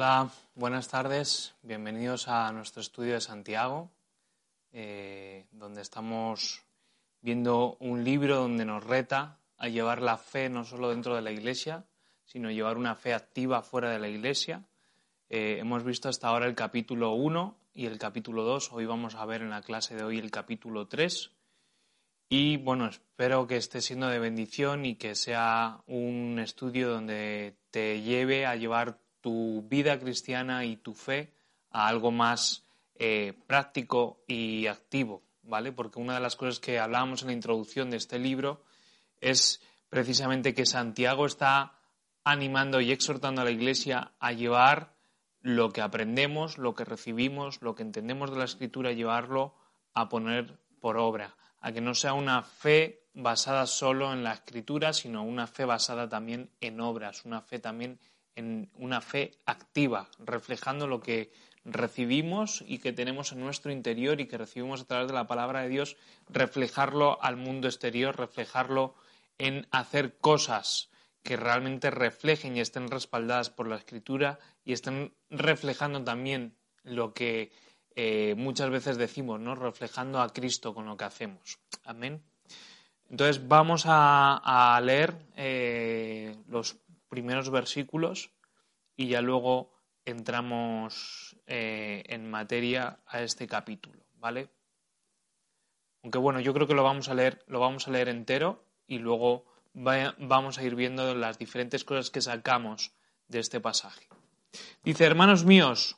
Hola, buenas tardes. Bienvenidos a nuestro estudio de Santiago, eh, donde estamos viendo un libro donde nos reta a llevar la fe no solo dentro de la iglesia, sino llevar una fe activa fuera de la iglesia. Eh, hemos visto hasta ahora el capítulo 1 y el capítulo 2. Hoy vamos a ver en la clase de hoy el capítulo 3. Y bueno, espero que esté siendo de bendición y que sea un estudio donde te lleve a llevar tu vida cristiana y tu fe a algo más eh, práctico y activo, ¿vale? Porque una de las cosas que hablábamos en la introducción de este libro es precisamente que Santiago está animando y exhortando a la Iglesia a llevar lo que aprendemos, lo que recibimos, lo que entendemos de la Escritura, llevarlo a poner por obra, a que no sea una fe basada solo en la Escritura, sino una fe basada también en obras, una fe también en una fe activa, reflejando lo que recibimos y que tenemos en nuestro interior y que recibimos a través de la palabra de Dios, reflejarlo al mundo exterior, reflejarlo en hacer cosas que realmente reflejen y estén respaldadas por la escritura y estén reflejando también lo que eh, muchas veces decimos, ¿no? Reflejando a Cristo con lo que hacemos. Amén. Entonces vamos a, leer eh, los primeros versículos y ya luego entramos eh, en materia a este capítulo, ¿vale? Aunque bueno, yo creo que lo vamos a leer, lo vamos a leer entero y luego vamos a ir viendo las diferentes cosas que sacamos de este pasaje. Dice, hermanos míos,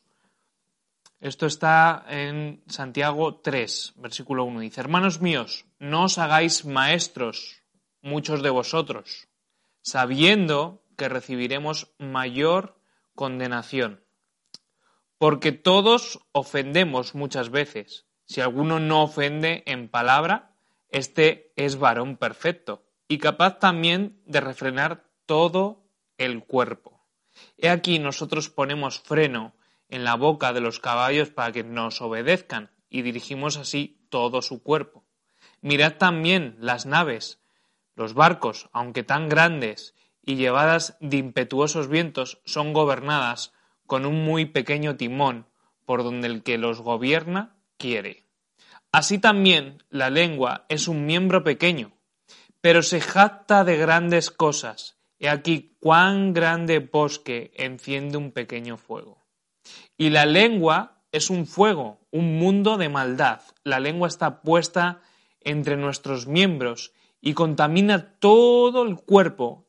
esto está en Santiago 3, versículo 1. Dice, hermanos míos, no os hagáis maestros muchos de vosotros, sabiendo que recibiremos mayor condenación. Porque todos ofendemos muchas veces. Si alguno no ofende en palabra, este es varón perfecto y capaz también de refrenar todo el cuerpo. He aquí nosotros ponemos freno en la boca de los caballos para que nos obedezcan y dirigimos así todo su cuerpo. Mirad también las naves, los barcos, aunque tan grandes y llevadas de impetuosos vientos, son gobernadas con un muy pequeño timón por donde el que los gobierna quiere. Así también la lengua es un miembro pequeño, pero se jacta de grandes cosas. He aquí cuán grande bosque enciende un pequeño fuego. Y la lengua es un fuego, un mundo de maldad. La lengua está puesta entre nuestros miembros y contamina todo el cuerpo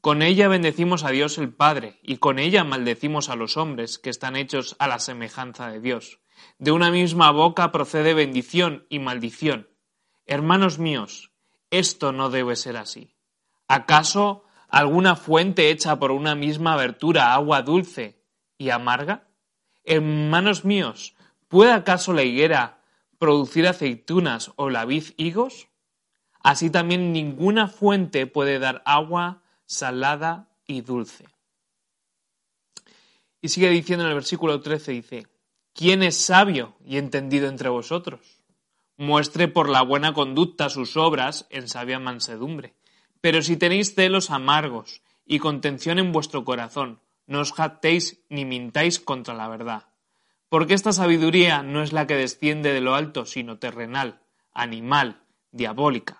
Con ella bendecimos a Dios el Padre, y con ella maldecimos a los hombres que están hechos a la semejanza de Dios. De una misma boca procede bendición y maldición. Hermanos míos, esto no debe ser así. ¿Acaso alguna fuente hecha por una misma abertura agua dulce y amarga? Hermanos míos, ¿puede acaso la higuera producir aceitunas o la vid higos? Así también ninguna fuente puede dar agua salada y dulce. Y sigue diciendo en el versículo 13, dice, ¿quién es sabio y entendido entre vosotros? Muestre por la buena conducta sus obras en sabia mansedumbre. Pero si tenéis celos amargos y contención en vuestro corazón, no os jactéis ni mintáis contra la verdad. Porque esta sabiduría no es la que desciende de lo alto, sino terrenal, animal, diabólica.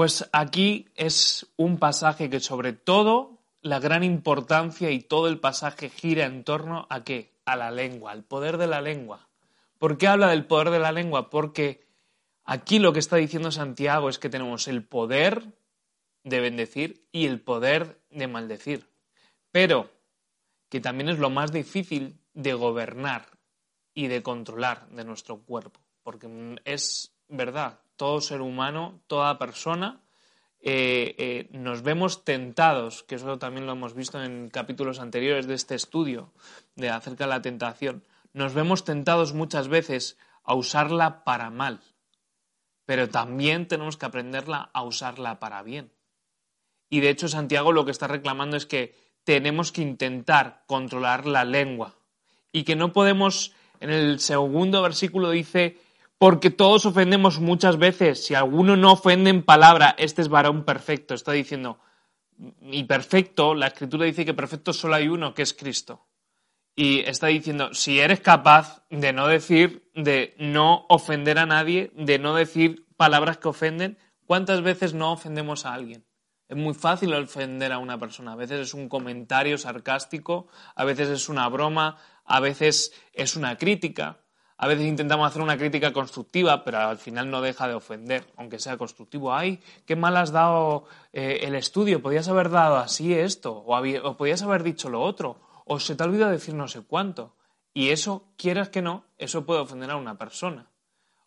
Pues aquí es un pasaje que sobre todo la gran importancia y todo el pasaje gira en torno a qué? A la lengua, al poder de la lengua. ¿Por qué habla del poder de la lengua? Porque aquí lo que está diciendo Santiago es que tenemos el poder de bendecir y el poder de maldecir. Pero que también es lo más difícil de gobernar y de controlar de nuestro cuerpo. Porque es verdad, todo ser humano, toda persona, eh, eh, nos vemos tentados, que eso también lo hemos visto en capítulos anteriores de este estudio de acerca de la tentación, nos vemos tentados muchas veces a usarla para mal, pero también tenemos que aprenderla a usarla para bien. Y de hecho Santiago lo que está reclamando es que tenemos que intentar controlar la lengua y que no podemos, en el segundo versículo dice, porque todos ofendemos muchas veces. Si alguno no ofende en palabra, este es varón perfecto. Está diciendo, y perfecto, la escritura dice que perfecto solo hay uno, que es Cristo. Y está diciendo, si eres capaz de no decir, de no ofender a nadie, de no decir palabras que ofenden, ¿cuántas veces no ofendemos a alguien? Es muy fácil ofender a una persona. A veces es un comentario sarcástico, a veces es una broma, a veces es una crítica. A veces intentamos hacer una crítica constructiva, pero al final no deja de ofender, aunque sea constructivo. ¡Ay, qué mal has dado eh, el estudio! Podías haber dado así esto, o, podías haber dicho lo otro, o se te ha olvidado decir no sé cuánto. Y eso, quieras que no, eso puede ofender a una persona.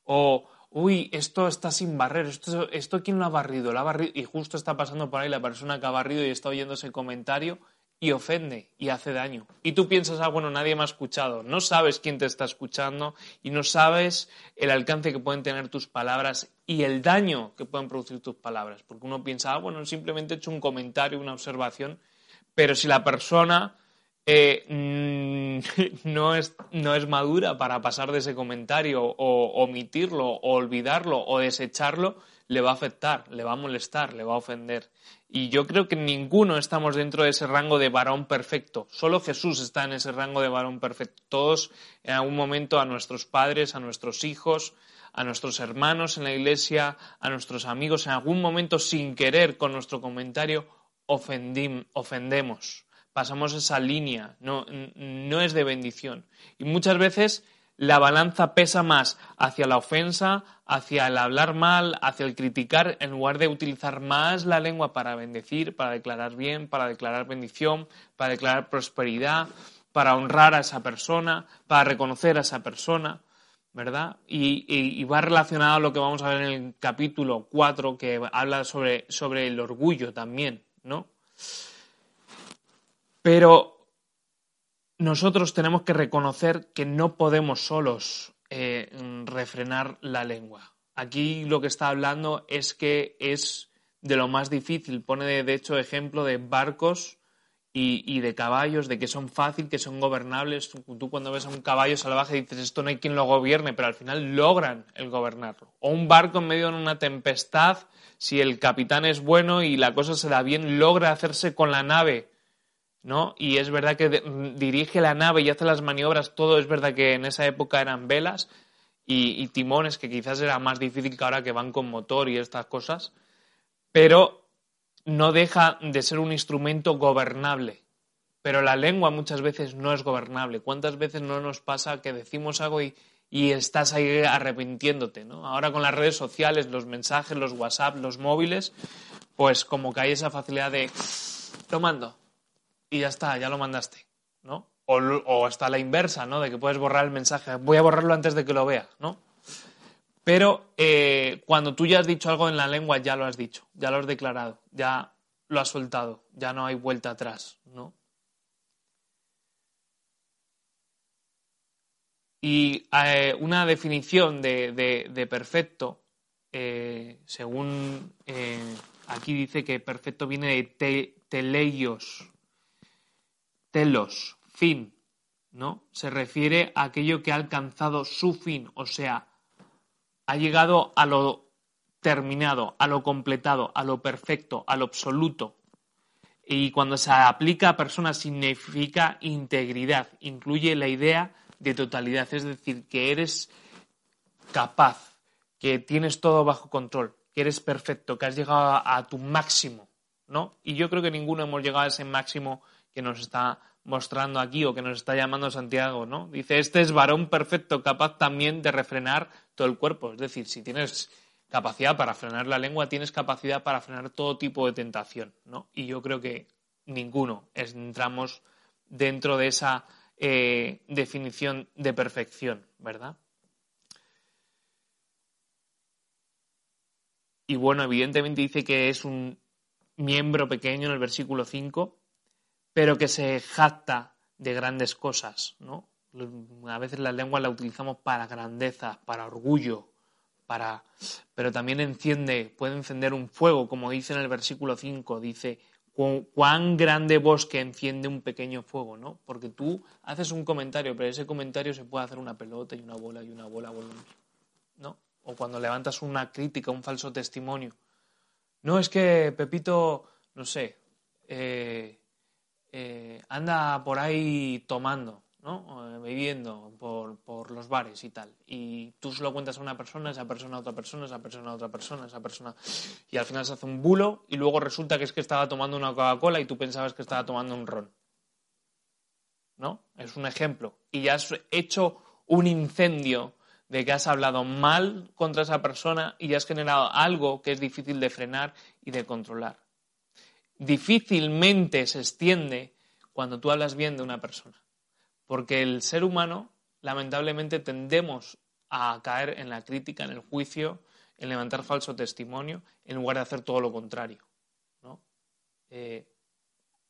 O, uy, esto está sin barrer, esto, esto quién lo ha barrido, lo ha barrido, y justo está pasando por ahí la persona que ha barrido y está oyendo ese comentario y ofende y hace daño. Y tú piensas, ah, bueno, nadie me ha escuchado. No sabes quién te está escuchando y no sabes el alcance que pueden tener tus palabras y el daño que pueden producir tus palabras. Porque uno piensa, ah, bueno, simplemente he hecho un comentario, una observación, pero si la persona eh, mm, no, es, no es madura para pasar de ese comentario o omitirlo o olvidarlo o desecharlo, le va a afectar, le va a molestar, le va a ofender. Y yo creo que ninguno estamos dentro de ese rango de varón perfecto. Solo Jesús está en ese rango de varón perfecto. Todos en algún momento a nuestros padres, a nuestros hijos, a nuestros hermanos en la iglesia, a nuestros amigos, en algún momento sin querer con nuestro comentario ofendemos. Pasamos esa línea, no, no es de bendición. Y muchas veces la balanza pesa más hacia la ofensa, hacia el hablar mal, hacia el criticar, en lugar de utilizar más la lengua para bendecir, para declarar bien, para declarar bendición, para declarar prosperidad, para honrar a esa persona, para reconocer a esa persona, ¿verdad? Y, va relacionado a lo que vamos a ver en el capítulo 4, que habla sobre, sobre el orgullo también, ¿no? Pero nosotros tenemos que reconocer que no podemos solos eh, refrenar la lengua. Aquí lo que está hablando es que es de lo más difícil. Pone de hecho ejemplo de barcos y, de caballos, de que son fáciles, que son gobernables. Tú cuando ves a un caballo salvaje dices esto no hay quien lo gobierne, pero al final logran el gobernarlo. O un barco en medio de una tempestad, si el capitán es bueno y la cosa se da bien, logra hacerse con la nave ¿no? Y es verdad que dirige la nave y hace las maniobras, todo es verdad que en esa época eran velas y, timones, que quizás era más difícil que ahora que van con motor y estas cosas, pero no deja de ser un instrumento gobernable. Pero la lengua muchas veces no es gobernable. ¿Cuántas veces no nos pasa que decimos algo y, estás ahí arrepintiéndote, ¿no? Ahora con las redes sociales, los mensajes, los WhatsApp, los móviles, pues como que hay esa facilidad de lo mando, y ya está, ya lo mandaste, ¿no? O, está la inversa, ¿no? De que puedes borrar el mensaje, voy a borrarlo antes de que lo vea, ¿no? Pero eh, cuando tú ya has dicho algo en la lengua, ya lo has dicho, ya lo has declarado, ya lo has soltado, ya no hay vuelta atrás, ¿no? Y eh, una definición de, perfecto, eh, según Aquí dice que perfecto viene de teleios, telos, fin, ¿no? Se refiere a aquello que ha alcanzado su fin, o sea, ha llegado a lo terminado, a lo completado, a lo perfecto, a lo absoluto. Y cuando se aplica a personas significa integridad, incluye la idea de totalidad, es decir, que eres capaz, que tienes todo bajo control, que eres perfecto, que has llegado a, tu máximo, ¿no? Y yo creo que ninguno hemos llegado a ese máximo que nos está mostrando aquí o que nos está llamando Santiago, ¿no? Dice, este es varón perfecto, capaz también de refrenar todo el cuerpo. Es decir, si tienes capacidad para frenar la lengua, tienes capacidad para frenar todo tipo de tentación, ¿no? Y yo creo que ninguno entramos dentro de esa eh, definición de perfección, ¿verdad? Y bueno, evidentemente dice que es un miembro pequeño en el versículo 5, pero que se jacta de grandes cosas, ¿no? A veces la lengua la utilizamos para grandeza, para orgullo, para pero también enciende, puede encender un fuego, como dice en el versículo 5, dice, cuán grande bosque enciende un pequeño fuego, ¿no? Porque tú haces un comentario, pero ese comentario se puede hacer una pelota y una bola y una bola, ¿no? O cuando levantas una crítica, un falso testimonio. No es que Pepito, no sé, eh, eh, anda por ahí tomando. ¿no? Viviendo por, por, los bares y tal. Y tú se lo cuentas a una persona, esa persona a otra persona, esa persona a otra persona, esa persona. Y al final se hace un bulo y luego resulta que es que estaba tomando una Coca-Cola y tú pensabas que estaba tomando un ron. ¿No? Es un ejemplo. Y ya has hecho un incendio de que has hablado mal contra esa persona y ya has generado algo que es difícil de frenar y de controlar. Difícilmente se extiende cuando tú hablas bien de una persona porque el ser humano, lamentablemente, tendemos a caer en la crítica, en el juicio, en levantar falso testimonio, en lugar de hacer todo lo contrario. Eh,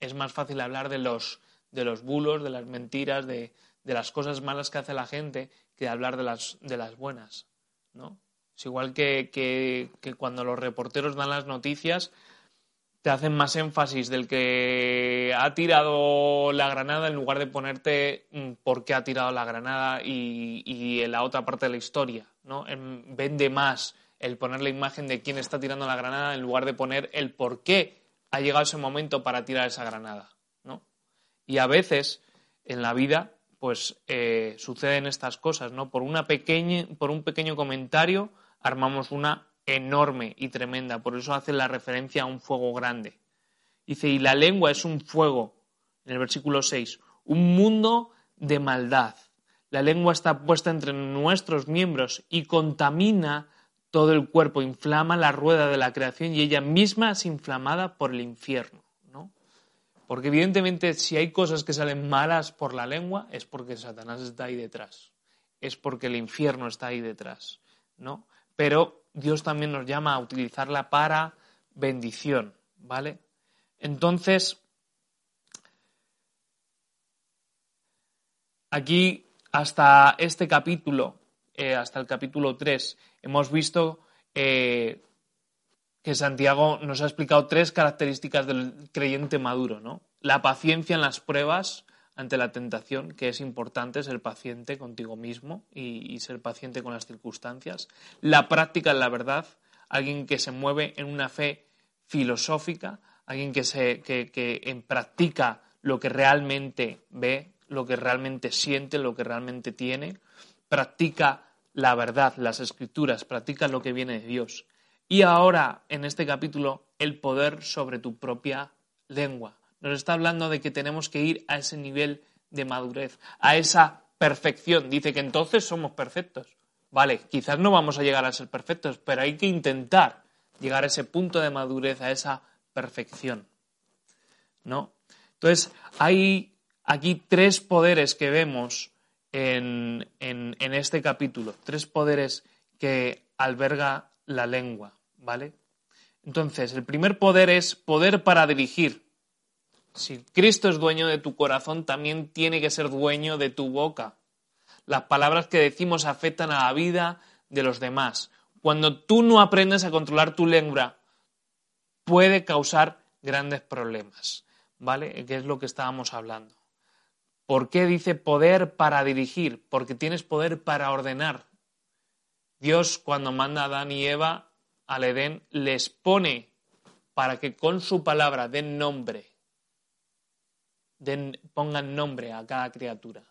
es más fácil hablar de los, de los bulos, de las mentiras, de, las cosas malas que hace la gente, que hablar de las, de las buenas. ¿no? Es igual que, que cuando los reporteros dan las noticias, te hacen más énfasis del que ha tirado la granada en lugar de ponerte mm, por qué ha tirado la granada y, en la otra parte de la historia. ¿no? Vende más el poner la imagen de quién está tirando la granada en lugar de poner el por qué ha llegado ese momento para tirar esa granada. ¿no? Y a veces en la vida pues eh, suceden estas cosas, ¿no? Por, una pequeña, por un pequeño comentario armamos una enorme y tremenda, por eso hace la referencia a un fuego grande. Dice, y la lengua es un fuego, en el versículo 6, un mundo de maldad. La lengua está puesta entre nuestros miembros y contamina todo el cuerpo, inflama la rueda de la creación y ella misma es inflamada por el infierno. ¿no? Porque evidentemente si hay cosas que salen malas por la lengua es porque Satanás está ahí detrás, es porque el infierno está ahí detrás. ¿no? Pero Dios también nos llama a utilizarla para bendición, ¿vale? Entonces, aquí hasta este capítulo, eh, hasta el capítulo 3, hemos visto eh, que Santiago nos ha explicado tres características del creyente maduro, ¿no? La paciencia en las pruebas, ante la tentación, que es importante ser paciente contigo mismo y, ser paciente con las circunstancias. La práctica en la verdad, alguien que se mueve en una fe filosófica, alguien que, se, que, practica lo que realmente ve, lo que realmente siente, lo que realmente tiene, practica la verdad, las escrituras, practica lo que viene de Dios. Y ahora, en este capítulo, el poder sobre tu propia lengua nos está hablando de que tenemos que ir a ese nivel de madurez, a esa perfección. Dice que entonces somos perfectos. Vale, quizás no vamos a llegar a ser perfectos, pero hay que intentar llegar a ese punto de madurez, a esa perfección. ¿No? Entonces, hay aquí tres poderes que vemos en, en, este capítulo, tres poderes que alberga la lengua, ¿vale? Entonces, el primer poder es poder para dirigir. Si Cristo es dueño de tu corazón, también tiene que ser dueño de tu boca. Las palabras que decimos afectan a la vida de los demás. Cuando tú no aprendes a controlar tu lengua, puede causar grandes problemas, ¿vale? Que es lo que estábamos hablando. ¿Por qué dice poder para dirigir? Porque tienes poder para ordenar. Dios cuando manda a Adán y Eva al Edén les pone para que con su palabra den nombre, pongan nombre a cada criatura.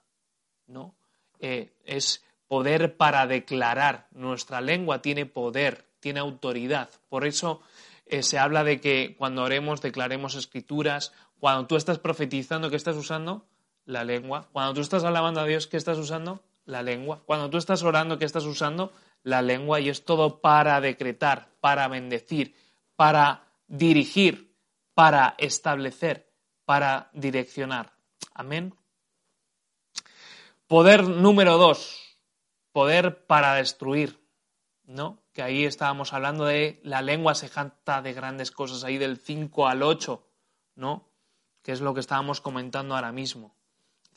¿no? Eh, es poder para declarar. Nuestra lengua tiene poder, tiene autoridad. Por eso eh, se habla de que cuando oremos declaremos escrituras. Cuando tú estás profetizando, ¿qué estás usando? La lengua. Cuando tú estás alabando a Dios, ¿qué estás usando? La lengua. Cuando tú estás orando, ¿qué estás usando? La lengua. Y es todo para decretar, para bendecir, para dirigir, para establecer, para direccionar. Amén. Poder número dos, poder para destruir, ¿no? Que ahí estábamos hablando de la lengua se jacta de grandes cosas, ahí del 5 al 8, ¿no? Que es lo que estábamos comentando ahora mismo.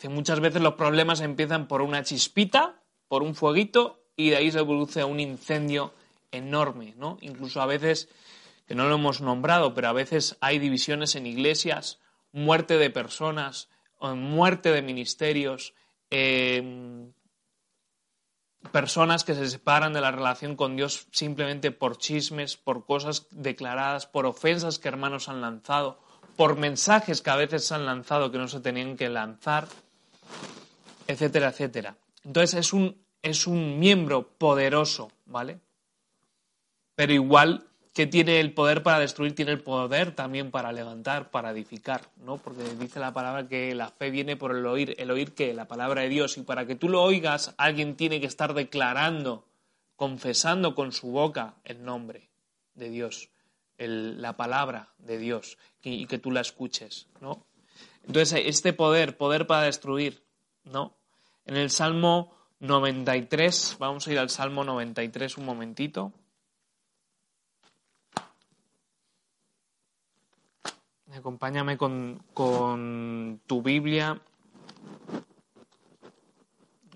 muchas veces los problemas empiezan por una chispita, por un fueguito, y de ahí se produce un incendio enorme, ¿no? Incluso a veces, que no lo hemos nombrado, pero a veces hay divisiones en iglesias, muerte de personas, muerte de ministerios, Em, personas que se separan de la relación con Dios simplemente por chismes, por cosas declaradas, por ofensas que hermanos han lanzado, por mensajes que a veces se han lanzado que no se tenían que lanzar, etcétera, etcétera. Entonces es un, es un miembro poderoso, ¿vale? Pero igual que tiene el poder para destruir, tiene el poder también para levantar, para edificar, ¿no? Porque dice la palabra que la fe viene por el oír, el oír que la palabra de Dios, y para que tú lo oigas, alguien tiene que estar declarando, confesando con su boca el nombre de Dios, la palabra de Dios, y que tú la escuches, ¿no? Entonces, este poder, poder para destruir, ¿no? En el Salmo 93, vamos a ir al Salmo 93 un momentito. Acompáñame con, con tu Biblia.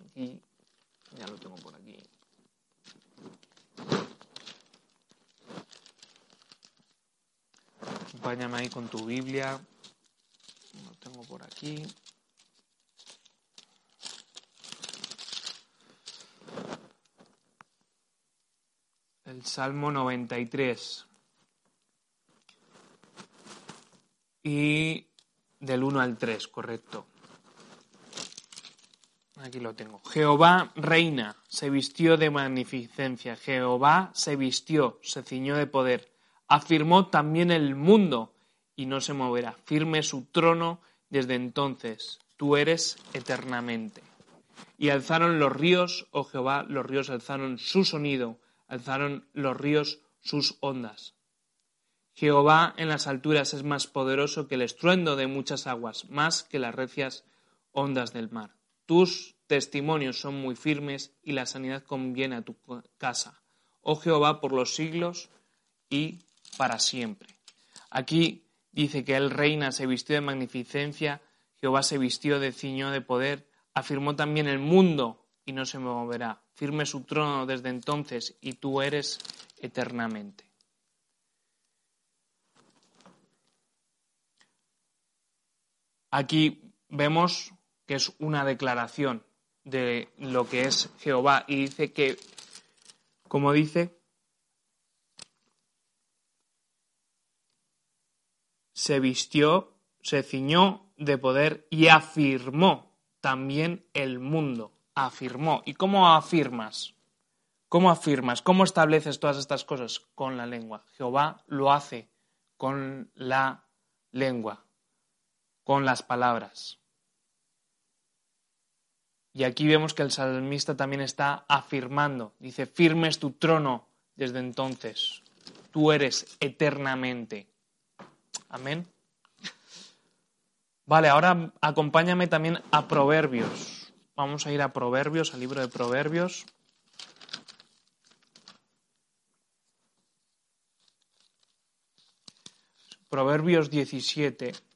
Aquí, ya lo tengo por aquí. Acompáñame ahí con tu Biblia. Lo tengo por aquí. El Salmo 93. Y del 1 al 3, correcto. Aquí lo tengo. Jehová reina, se vistió de magnificencia. Jehová se vistió, se ciñó de poder. Afirmó también el mundo y no se moverá. Firme su trono desde entonces. Tú eres eternamente. Y alzaron los ríos, oh Jehová, los ríos alzaron su sonido, alzaron los ríos sus ondas. Jehová en las alturas es más poderoso que el estruendo de muchas aguas, más que las recias ondas del mar. Tus testimonios son muy firmes y la sanidad conviene a tu casa. Oh Jehová, por los siglos y para siempre. Aquí dice que Él reina, se vistió de magnificencia, Jehová se vistió de ciño de poder, afirmó también el mundo y no se moverá. Firme su trono desde entonces y tú eres eternamente. Aquí vemos que es una declaración de lo que es Jehová y dice que, como dice, se vistió, se ciñó de poder y afirmó también el mundo. Afirmó. ¿Y cómo afirmas? ¿Cómo afirmas? ¿Cómo estableces todas estas cosas? Con la lengua. Jehová lo hace con la lengua con las palabras. Y aquí vemos que el salmista también está afirmando, dice, firme es tu trono desde entonces, tú eres eternamente. Amén. Vale, ahora acompáñame también a Proverbios. Vamos a ir a Proverbios, al libro de Proverbios. Proverbios 17.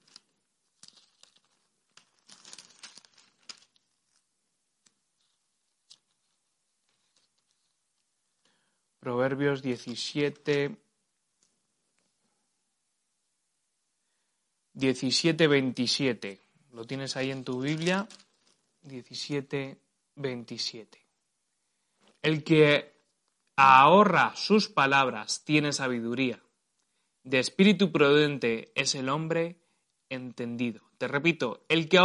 Proverbios 17. 17:27. Lo tienes ahí en tu Biblia, 17:27. El que ahorra sus palabras tiene sabiduría. De espíritu prudente es el hombre entendido. Te repito, el que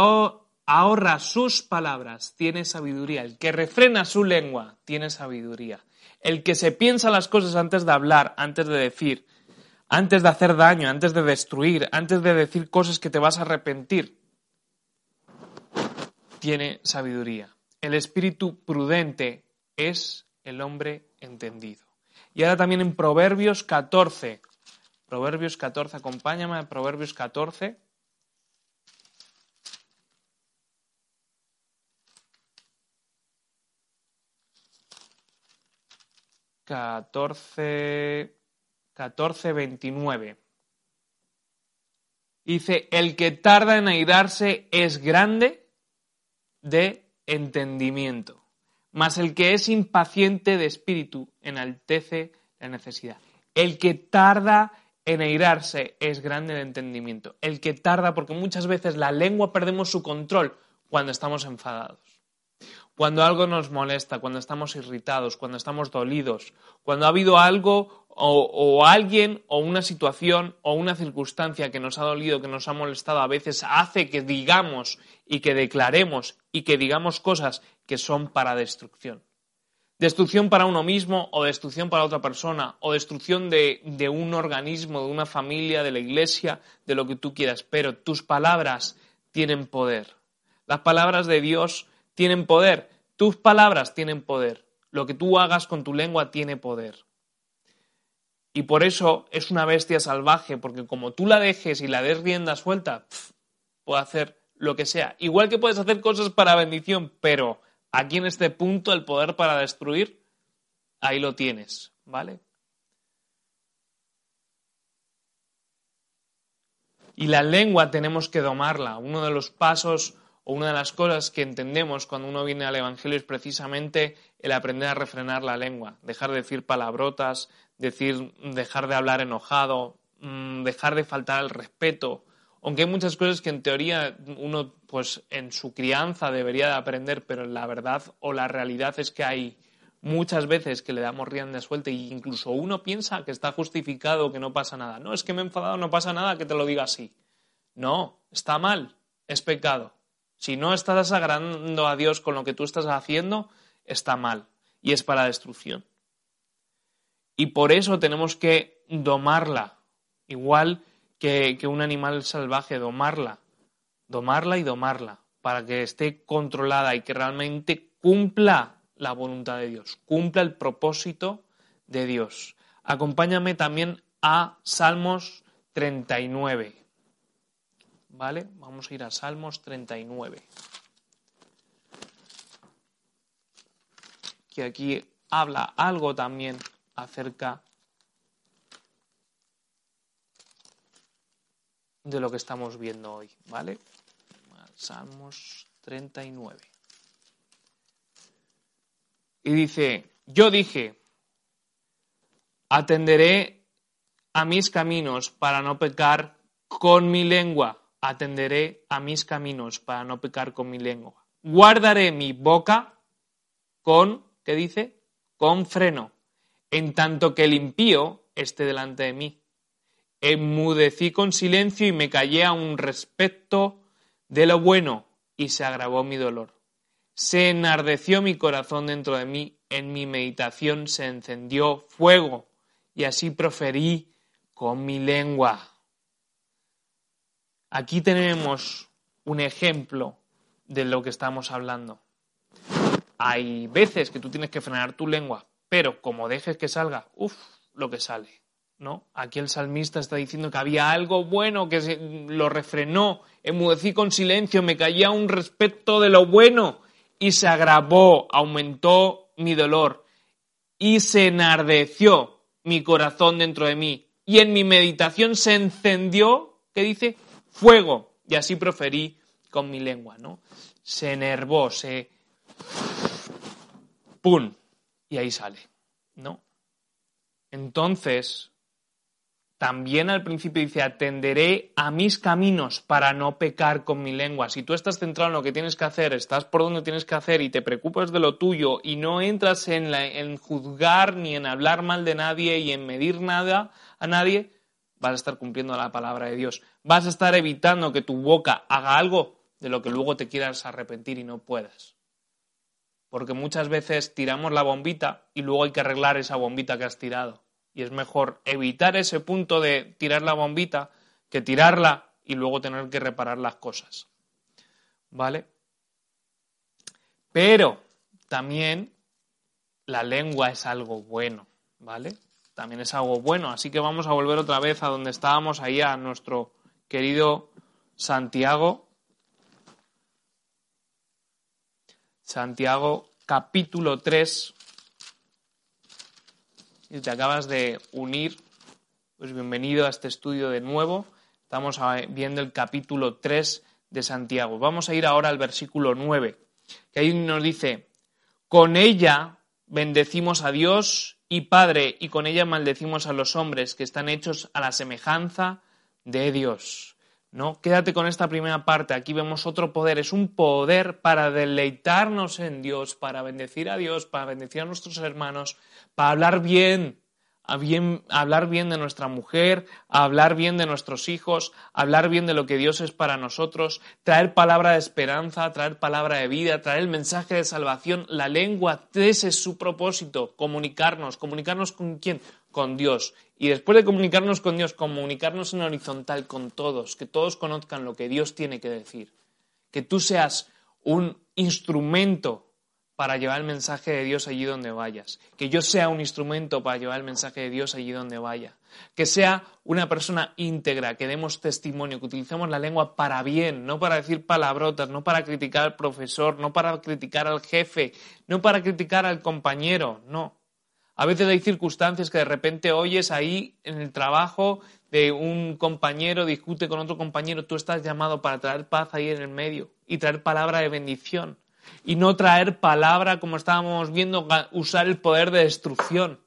ahorra sus palabras tiene sabiduría. El que refrena su lengua tiene sabiduría. El que se piensa las cosas antes de hablar, antes de decir, antes de hacer daño, antes de destruir, antes de decir cosas que te vas a arrepentir, tiene sabiduría. El espíritu prudente es el hombre entendido. Y ahora también en Proverbios 14. Proverbios 14, acompáñame a Proverbios 14. 14, 14, 29. Dice, el que tarda en airarse es grande de entendimiento, mas el que es impaciente de espíritu enaltece la necesidad. El que tarda en airarse es grande de entendimiento. El que tarda, porque muchas veces la lengua perdemos su control cuando estamos enfadados. Cuando algo nos molesta, cuando estamos irritados, cuando estamos dolidos, cuando ha habido algo o, alguien o una situación o una circunstancia que nos ha dolido, que nos ha molestado, a veces hace que digamos y que declaremos y que digamos cosas que son para destrucción. Destrucción para uno mismo o destrucción para otra persona o destrucción de, de un organismo, de una familia, de la iglesia, de lo que tú quieras. Pero tus palabras tienen poder. Las palabras de Dios tienen poder. Tus palabras tienen poder. Lo que tú hagas con tu lengua tiene poder. Y por eso es una bestia salvaje, porque como tú la dejes y la des rienda suelta, puede hacer lo que sea. Igual que puedes hacer cosas para bendición, pero aquí en este punto el poder para destruir, ahí lo tienes, ¿vale? Y la lengua tenemos que domarla. Uno de los pasos una de las cosas que entendemos cuando uno viene al Evangelio es precisamente el aprender a refrenar la lengua, dejar de decir palabrotas, decir, dejar de hablar enojado, mm, dejar de faltar al respeto, aunque hay muchas cosas que en teoría uno pues en su crianza debería de aprender, pero la verdad o la realidad es que hay muchas veces que le damos rienda suelta e incluso uno piensa que está justificado, que no pasa nada. No, es que me he enfadado, no pasa nada que te lo diga así. No, está mal, es pecado. Si no estás agradando a Dios con lo que tú estás haciendo, está mal y es para destrucción. Y por eso tenemos que domarla, igual que, que un animal salvaje, domarla, domarla y domarla, para que esté controlada y que realmente cumpla la voluntad de Dios, cumpla el propósito de Dios. Acompáñame también a Salmos 39. ¿Vale? Vamos a ir a Salmos 39. Que aquí habla algo también acerca de lo que estamos viendo hoy, ¿vale? Salmos 39. Y dice, yo dije, atenderé a mis caminos para no pecar con mi lengua atenderé a mis caminos para no pecar con mi lengua. Guardaré mi boca con, ¿qué dice? Con freno, en tanto que el impío esté delante de mí. Enmudecí con silencio y me callé a un respecto de lo bueno y se agravó mi dolor. Se enardeció mi corazón dentro de mí, en mi meditación se encendió fuego y así proferí con mi lengua. Aquí tenemos un ejemplo de lo que estamos hablando. Hay veces que tú tienes que frenar tu lengua, pero como dejes que salga, uff, lo que sale. ¿no? Aquí el salmista está diciendo que había algo bueno que lo refrenó, enmudecí con silencio, me caía un respeto de lo bueno y se agravó, aumentó mi dolor y se enardeció mi corazón dentro de mí y en mi meditación se encendió, ¿qué dice? Fuego, y así proferí con mi lengua, ¿no? Se enervó, se... ¡Pum! Y ahí sale, ¿no? Entonces, también al principio dice, atenderé a mis caminos para no pecar con mi lengua. Si tú estás centrado en lo que tienes que hacer, estás por donde tienes que hacer y te preocupas de lo tuyo y no entras en, en juzgar ni en hablar mal de nadie y en medir nada a nadie, vas a estar cumpliendo la palabra de Dios. Vas a estar evitando que tu boca haga algo de lo que luego te quieras arrepentir y no puedas. Porque muchas veces tiramos la bombita y luego hay que arreglar esa bombita que has tirado y es mejor evitar ese punto de tirar la bombita que tirarla y luego tener que reparar las cosas. ¿Vale? Pero también la lengua es algo bueno, ¿vale? También es algo bueno, así que vamos a volver otra vez a donde estábamos ahí a nuestro querido Santiago. Santiago capítulo 3, si te acabas de unir, pues bienvenido a este estudio de nuevo. Estamos viendo el capítulo 3 de Santiago. Vamos a ir ahora al versículo 9, que ahí nos dice, con ella bendecimos a Dios y Padre, y con ella maldecimos a los hombres que están hechos a la semejanza de Dios. ¿no? Quédate con esta primera parte. Aquí vemos otro poder. Es un poder para deleitarnos en Dios, para bendecir a Dios, para bendecir a nuestros hermanos, para hablar bien, bien, hablar bien de nuestra mujer, hablar bien de nuestros hijos, hablar bien de lo que Dios es para nosotros, traer palabra de esperanza, traer palabra de vida, traer el mensaje de salvación. La lengua, ese es su propósito, comunicarnos. ¿Comunicarnos con quién? Con Dios. Y después de comunicarnos con Dios, comunicarnos en horizontal con todos, que todos conozcan lo que Dios tiene que decir. Que tú seas un instrumento para llevar el mensaje de Dios allí donde vayas. Que yo sea un instrumento para llevar el mensaje de Dios allí donde vaya. Que sea una persona íntegra, que demos testimonio, que utilicemos la lengua para bien, no para decir palabrotas, no para criticar al profesor, no para criticar al jefe, no para criticar al compañero, no. A veces hay circunstancias que de repente oyes ahí en el trabajo de un compañero discute con otro compañero, tú estás llamado para traer paz ahí en el medio y traer palabra de bendición y no traer palabra como estábamos viendo, usar el poder de destrucción.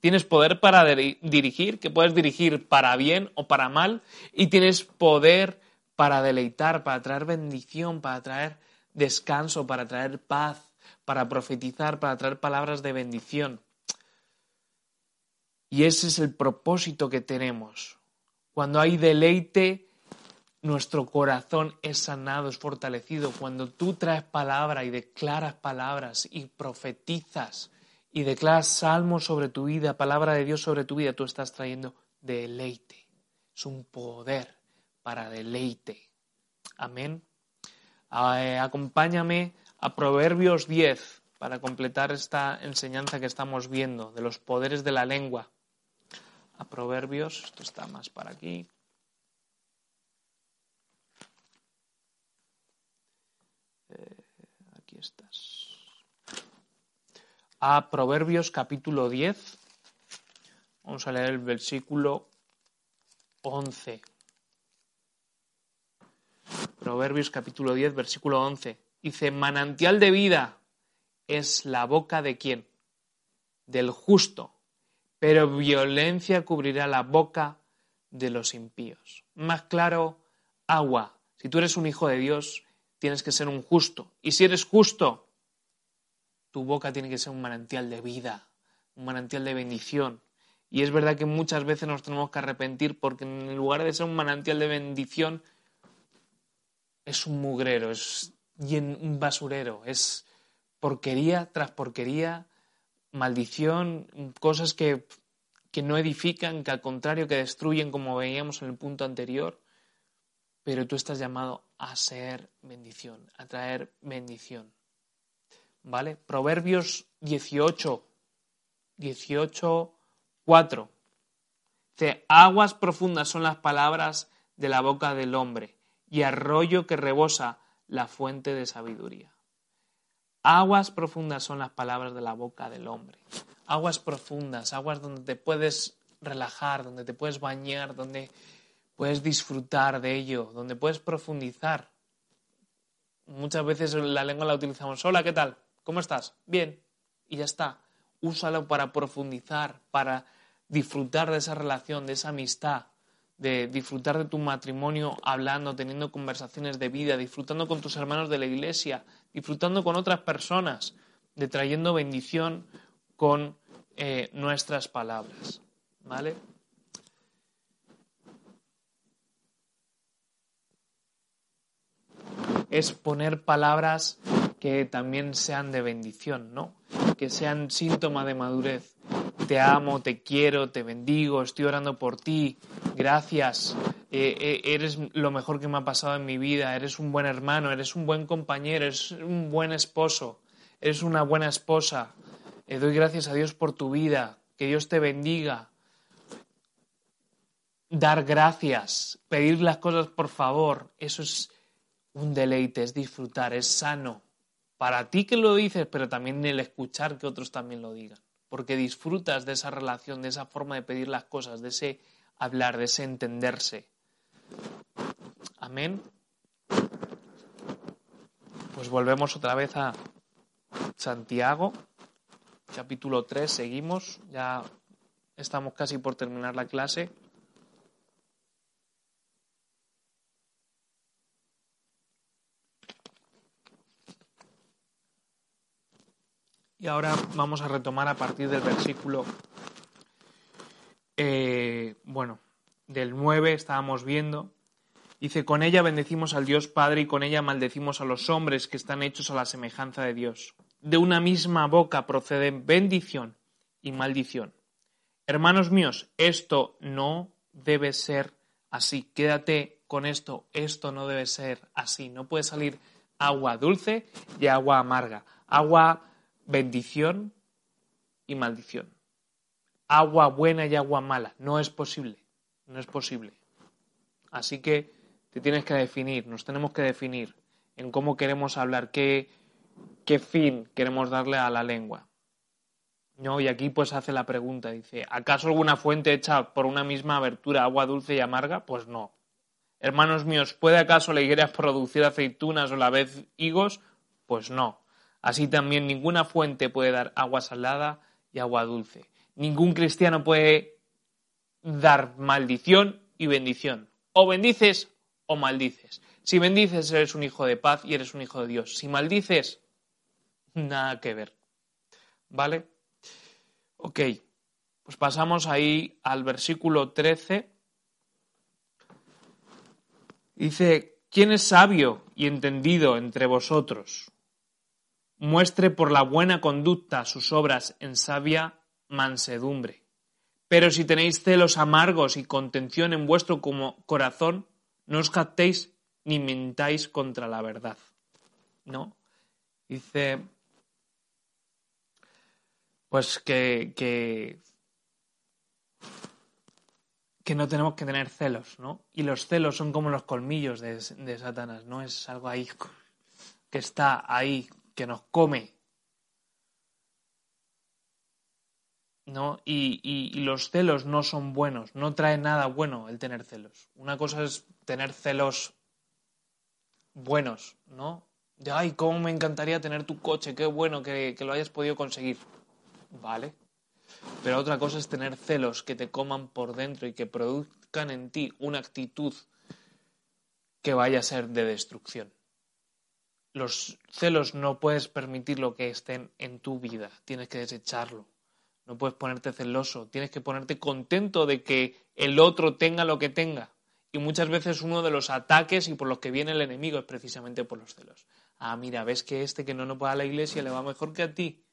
Tienes poder para dirigir, que puedes dirigir para bien o para mal, y tienes poder para deleitar, para traer bendición, para traer descanso, para traer paz, para profetizar, para traer palabras de bendición. Y ese es el propósito que tenemos. Cuando hay deleite, nuestro corazón es sanado, es fortalecido. Cuando tú traes palabra y declaras palabras y profetizas y declaras salmos sobre tu vida, palabra de Dios sobre tu vida, tú estás trayendo deleite. Es un poder para deleite. Amén. Eh, acompáñame a Proverbios 10 para completar esta enseñanza que estamos viendo de los poderes de la lengua a Proverbios, esto está más para aquí. Eh, aquí estás. A Proverbios capítulo 10. Vamos a leer el versículo 11. Proverbios capítulo 10, versículo 11. Dice, manantial de vida es la boca de quién? Del justo pero violencia cubrirá la boca de los impíos. Más claro, agua. Si tú eres un hijo de Dios, tienes que ser un justo. Y si eres justo, tu boca tiene que ser un manantial de vida, un manantial de bendición. Y es verdad que muchas veces nos tenemos que arrepentir porque en lugar de ser un manantial de bendición, es un mugrero, es un basurero, es porquería tras porquería, maldición, cosas que, que no edifican, que al contrario que destruyen, como veíamos en el punto anterior, pero tú estás llamado a ser bendición, a traer bendición. ¿Vale? Proverbios 18, 18, 4. Dice, aguas profundas son las palabras de la boca del hombre y arroyo que rebosa la fuente de sabiduría. Aguas profundas son las palabras de la boca del hombre. Aguas profundas, aguas donde te puedes relajar, donde te puedes bañar, donde puedes disfrutar de ello, donde puedes profundizar. Muchas veces la lengua la utilizamos. Hola, ¿qué tal? ¿Cómo estás? Bien. Y ya está. Úsalo para profundizar, para disfrutar de esa relación, de esa amistad, de disfrutar de tu matrimonio hablando, teniendo conversaciones de vida, disfrutando con tus hermanos de la iglesia, disfrutando con otras personas, de trayendo bendición con eh, nuestras palabras. ¿Vale? Es poner palabras que también sean de bendición, ¿no? Que sean síntoma de madurez. Te amo, te quiero, te bendigo, estoy orando por ti, gracias, eh, eh, eres lo mejor que me ha pasado en mi vida, eres un buen hermano, eres un buen compañero, eres un buen esposo, eres una buena esposa. Eh, doy gracias a Dios por tu vida, que Dios te bendiga. Dar gracias, pedir las cosas por favor, eso es un deleite, es disfrutar, es sano para ti que lo dices, pero también el escuchar que otros también lo digan. Porque disfrutas de esa relación, de esa forma de pedir las cosas, de ese hablar, de ese entenderse. Amén. Pues volvemos otra vez a Santiago, capítulo 3, seguimos, ya estamos casi por terminar la clase. Y ahora vamos a retomar a partir del versículo, eh, bueno, del 9 estábamos viendo. Dice, con ella bendecimos al Dios Padre y con ella maldecimos a los hombres que están hechos a la semejanza de Dios. De una misma boca proceden bendición y maldición. Hermanos míos, esto no debe ser así. Quédate con esto, esto no debe ser así. No puede salir agua dulce y agua amarga. Agua bendición y maldición. Agua buena y agua mala. No es posible. No es posible. Así que te tienes que definir, nos tenemos que definir en cómo queremos hablar, qué, qué fin queremos darle a la lengua. ¿No? Y aquí pues hace la pregunta, dice, ¿acaso alguna fuente hecha por una misma abertura agua dulce y amarga? Pues no. Hermanos míos, ¿puede acaso la higuera producir aceitunas o la vez higos? Pues no. Así también ninguna fuente puede dar agua salada y agua dulce. Ningún cristiano puede dar maldición y bendición. O bendices o maldices. Si bendices eres un hijo de paz y eres un hijo de Dios. Si maldices, nada que ver. ¿Vale? Ok, pues pasamos ahí al versículo 13. Dice, ¿quién es sabio y entendido entre vosotros? Muestre por la buena conducta sus obras en sabia mansedumbre. Pero si tenéis celos amargos y contención en vuestro corazón, no os captéis ni mintáis contra la verdad. ¿No? Dice, pues que, que, que, no tenemos que tener celos, ¿no? Y los celos son como los colmillos de, de Satanás, ¿no? Es algo ahí que está ahí que nos come. ¿No? Y, los celos no son buenos, no trae nada bueno el tener celos. Una cosa es tener celos buenos, ¿no? De, ay, cómo me encantaría tener tu coche, qué bueno que lo hayas podido conseguir. Vale. Pero otra cosa es tener celos que te coman por dentro y que produzcan en ti una actitud que vaya a ser de destrucción los celos no puedes permitirlo que estén en tu vida, tienes que desecharlo. No puedes ponerte celoso, tienes que ponerte contento de que el otro tenga lo que tenga. Y muchas veces uno de los ataques y por los que viene el enemigo es precisamente por los celos. Ah, mira, ves que este que no nos va a la iglesia le va mejor que a ti.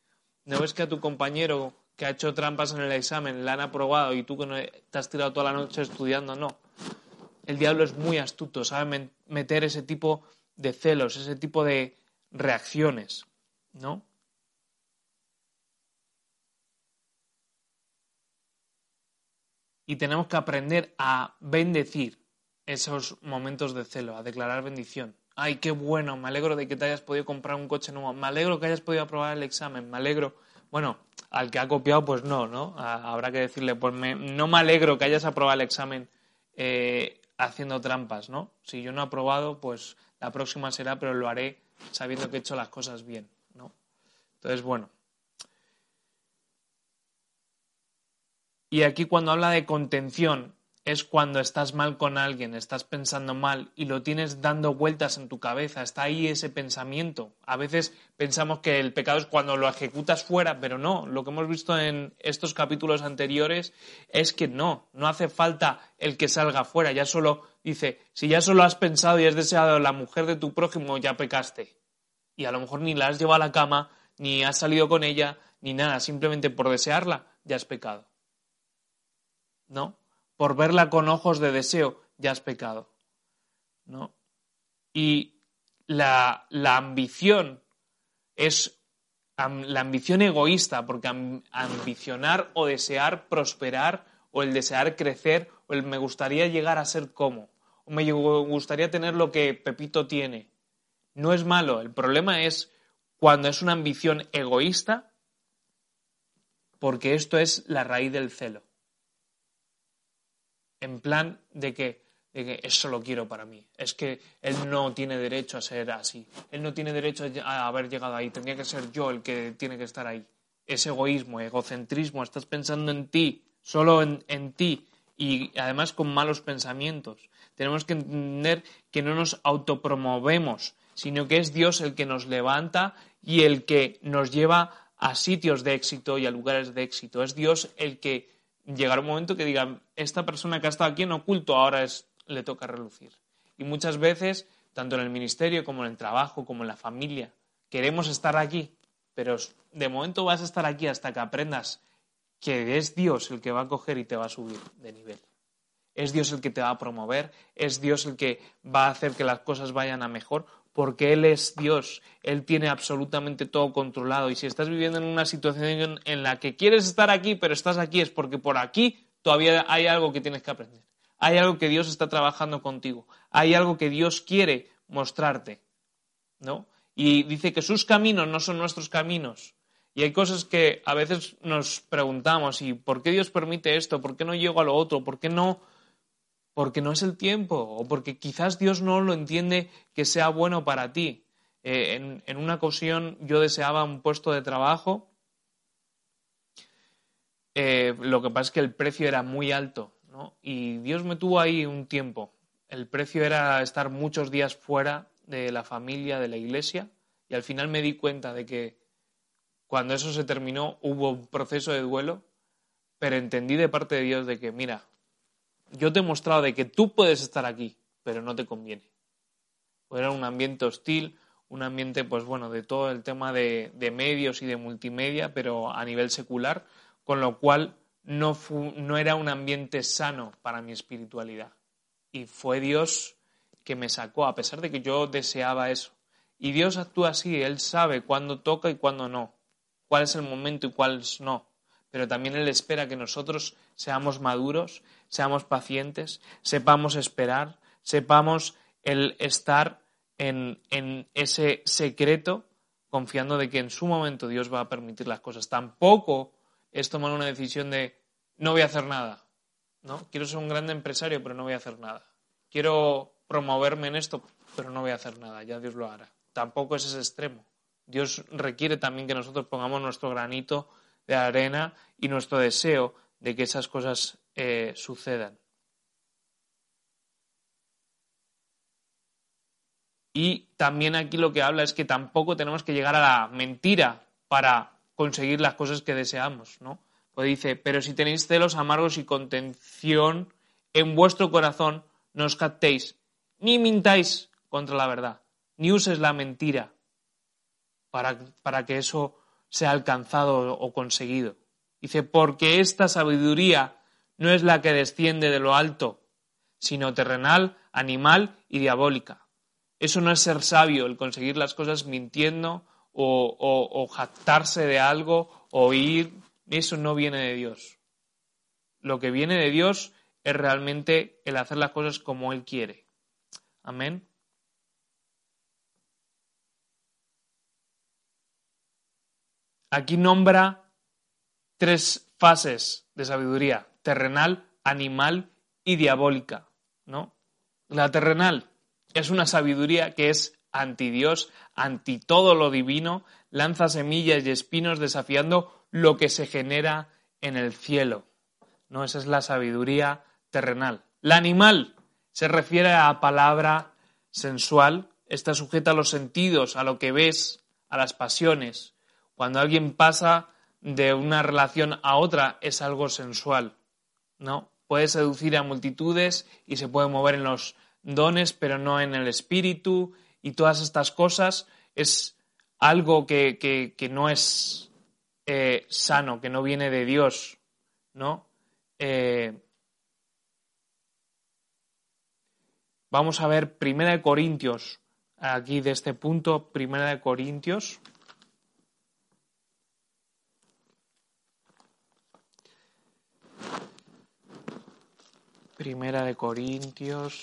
¿No ves que a tu compañero que ha hecho trampas en el examen le han aprobado y tú que no te has tirado toda la noche estudiando? No. El diablo es muy astuto, sabe meter ese tipo celos, ese tipo de reacciones, ¿no? Y tenemos que aprender a bendecir esos momentos de celo, a declarar bendición. Ay, qué bueno, me alegro de que te hayas podido comprar un coche nuevo, me alegro que hayas podido aprobar el examen, me alegro. Bueno, al que ha copiado, pues no, ¿no? Habrá que decirle, pues no me alegro que hayas aprobado el examen eh, haciendo trampas, ¿no? Si yo no he aprobado, pues la próxima será, pero lo haré sabiendo que he hecho las cosas bien, ¿no? Entonces, bueno. Y aquí cuando habla de contención, es cuando estás mal con alguien, estás pensando mal y lo tienes dando vueltas en tu cabeza, está ahí ese pensamiento. A veces pensamos que el pecado es cuando lo ejecutas fuera, pero no, lo que hemos visto en estos capítulos anteriores es que no, no hace falta el que salga fuera, ya solo dice, si ya solo has pensado y has deseado la mujer de tu prójimo, ya pecaste. Y a lo mejor ni la has llevado a la cama, ni has salido con ella, ni nada, simplemente por desearla, ya has pecado. ¿No? Por verla con ojos de deseo, ya has pecado. ¿no? Y la, ambición es la ambición egoísta, porque ambicionar o desear prosperar o el desear crecer o el me gustaría llegar a ser como o me gustaría tener lo que Pepito tiene. No es malo, el problema es cuando es una ambición egoísta, porque esto es la raíz del celo en plan de que, eso lo quiero para mí. Es que él no tiene derecho a ser así. Él no tiene derecho a haber llegado ahí. Tendría que ser yo el que tiene que estar ahí. Es egoísmo, egocentrismo. Estás pensando en ti, solo en, en ti y además con malos pensamientos. Tenemos que entender que no nos autopromovemos, sino que es Dios el que nos levanta y el que nos lleva a sitios de éxito y a lugares de éxito. Es Dios el que llegará un momento que digan, esta persona que ha estado aquí en oculto ahora es, le toca relucir. Y muchas veces, tanto en el ministerio como en el trabajo, como en la familia, queremos estar aquí, pero de momento vas a estar aquí hasta que aprendas que es Dios el que va a coger y te va a subir de nivel. Es Dios el que te va a promover, es Dios el que va a hacer que las cosas vayan a mejor, porque Él es Dios, Él tiene absolutamente todo controlado. Y si estás viviendo en una situación en la que quieres estar aquí, pero estás aquí, es porque por aquí todavía hay algo que tienes que aprender. Hay algo que Dios está trabajando contigo. Hay algo que Dios quiere mostrarte. ¿No? Y dice que sus caminos no son nuestros caminos. Y hay cosas que a veces nos preguntamos, ¿y por qué Dios permite esto? ¿Por qué no llego a lo otro? ¿Por qué no porque no es el tiempo o porque quizás Dios no lo entiende que sea bueno para ti. Eh, en, una ocasión yo deseaba un puesto de trabajo, eh, lo que pasa es que el precio era muy alto ¿no? y Dios me tuvo ahí un tiempo. El precio era estar muchos días fuera de la familia, de la iglesia y al final me di cuenta de que cuando eso se terminó hubo un proceso de duelo, pero entendí de parte de Dios de que, mira, yo te he mostrado de que tú puedes estar aquí, pero no te conviene. Era un ambiente hostil, un ambiente, pues bueno, de todo el tema de, medios y de multimedia, pero a nivel secular, con lo cual no, no era un ambiente sano para mi espiritualidad. Y fue Dios que me sacó, a pesar de que yo deseaba eso. Y Dios actúa así, Él sabe cuándo toca y cuándo no, cuál es el momento y cuál no. Pero también Él espera que nosotros seamos maduros seamos pacientes, sepamos esperar, sepamos el estar en, ese secreto, confiando de que en su momento Dios va a permitir las cosas. Tampoco es tomar una decisión de no voy a hacer nada. ¿no? Quiero ser un gran empresario, pero no voy a hacer nada. Quiero promoverme en esto, pero no voy a hacer nada, ya Dios lo hará. Tampoco es ese extremo. Dios requiere también que nosotros pongamos nuestro granito de arena y nuestro deseo de que esas cosas eh, sucedan. Y también aquí lo que habla es que tampoco tenemos que llegar a la mentira para conseguir las cosas que deseamos, ¿no? Pues dice, pero si tenéis celos amargos y contención en vuestro corazón, no os captéis, ni mintáis contra la verdad, ni uses la mentira para, para que eso sea alcanzado o conseguido. Dice, porque esta sabiduría no es la que desciende de lo alto, sino terrenal, animal y diabólica. Eso no es ser sabio, el conseguir las cosas mintiendo o, jactarse de algo o ir. Eso no viene de Dios. Lo que viene de Dios es realmente el hacer las cosas como Él quiere. Amén. Aquí nombra tres fases de sabiduría terrenal, animal y diabólica, ¿no? La terrenal es una sabiduría que es anti Dios, anti todo lo divino, lanza semillas y espinos desafiando lo que se genera en el cielo. ¿no? Esa es la sabiduría terrenal. La animal se refiere a palabra sensual, está sujeta a los sentidos, a lo que ves, a las pasiones. Cuando alguien pasa de una relación a otra es algo sensual, ¿no? Puede seducir a multitudes y se puede mover en los dones, pero no en el espíritu y todas estas cosas es algo que, no es eh, sano, que no viene de Dios, ¿no? Eh, vamos a ver Primera de Corintios, aquí de este punto, Primera de Corintios. Primera de Corintios.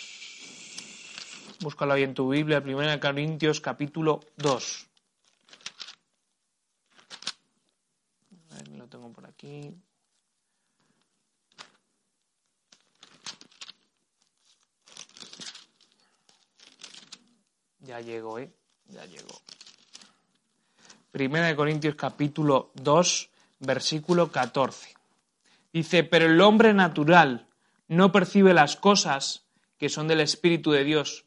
Búscalo ahí en tu Biblia, Primera de Corintios capítulo 2. Lo tengo por aquí. Ya llegó, ¿eh? Ya llegó. Primera de Corintios capítulo 2, versículo 14. Dice, pero el hombre natural no percibe las cosas que son del Espíritu de Dios,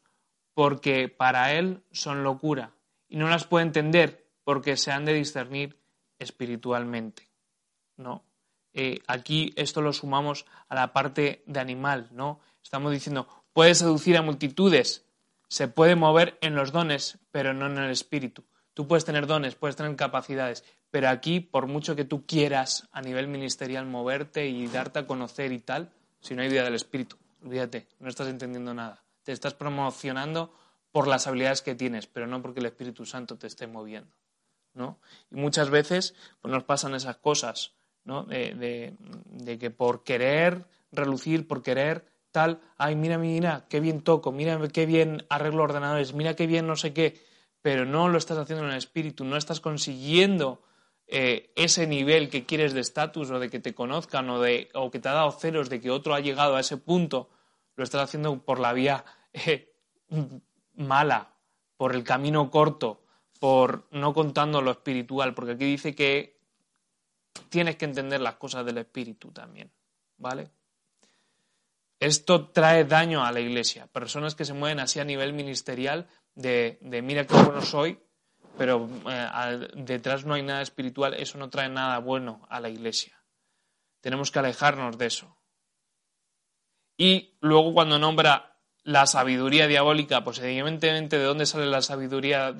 porque para él son locura, y no las puede entender porque se han de discernir espiritualmente. ¿no? Eh, aquí esto lo sumamos a la parte de animal, ¿no? Estamos diciendo, puede seducir a multitudes, se puede mover en los dones, pero no en el espíritu. Tú puedes tener dones, puedes tener capacidades, pero aquí, por mucho que tú quieras a nivel ministerial moverte y darte a conocer y tal, si no hay vida del espíritu. Olvídate, no estás entendiendo nada. Te estás promocionando por las habilidades que tienes, pero no porque el Espíritu Santo te esté moviendo. ¿no? Y muchas veces pues, nos pasan esas cosas, ¿no? De, que por querer relucir, por querer tal, ay, mira, mira, qué bien toco, mira qué bien arreglo ordenadores, mira qué bien no sé qué, pero no lo estás haciendo en el espíritu, no estás consiguiendo eh, ese nivel que quieres de estatus o de que te conozcan o, de, o que te ha dado celos de que otro ha llegado a ese punto, lo estás haciendo por la vía eh, mala, por el camino corto, por no contando lo espiritual, porque aquí dice que tienes que entender las cosas del espíritu también, ¿vale? Esto trae daño a la iglesia. Personas que se mueven así a nivel ministerial de, de mira qué bueno soy, pero eh, detrás no hay nada espiritual, eso no trae nada bueno a la iglesia. Tenemos que alejarnos de eso. Y luego cuando nombra la sabiduría diabólica, pues evidentemente de dónde sale la sabiduría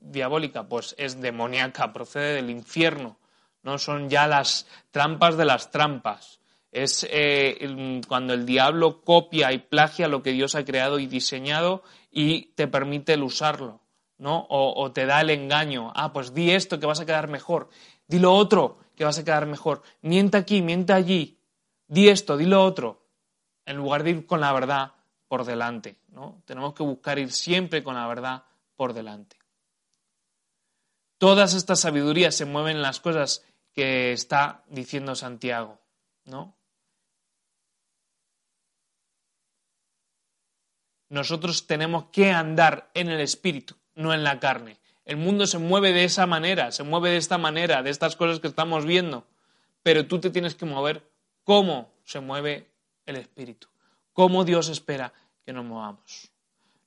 diabólica, pues es demoníaca, procede del infierno, no son ya las trampas de las trampas. Es eh, cuando el diablo copia y plagia lo que Dios ha creado y diseñado y te permite el usarlo. O, te da el engaño. Ah, pues di esto que vas a quedar mejor. Di lo otro que vas a quedar mejor. Miente aquí, miente allí. Di esto, di lo otro. En lugar de ir con la verdad por delante, ¿no? Tenemos que buscar ir siempre con la verdad por delante. Todas estas sabidurías se mueven en las cosas que está diciendo Santiago, ¿no? Nosotros tenemos que andar en el Espíritu no en la carne. El mundo se mueve de esa manera, se mueve de esta manera, de estas cosas que estamos viendo, pero tú te tienes que mover cómo se mueve el Espíritu, cómo Dios espera que nos movamos.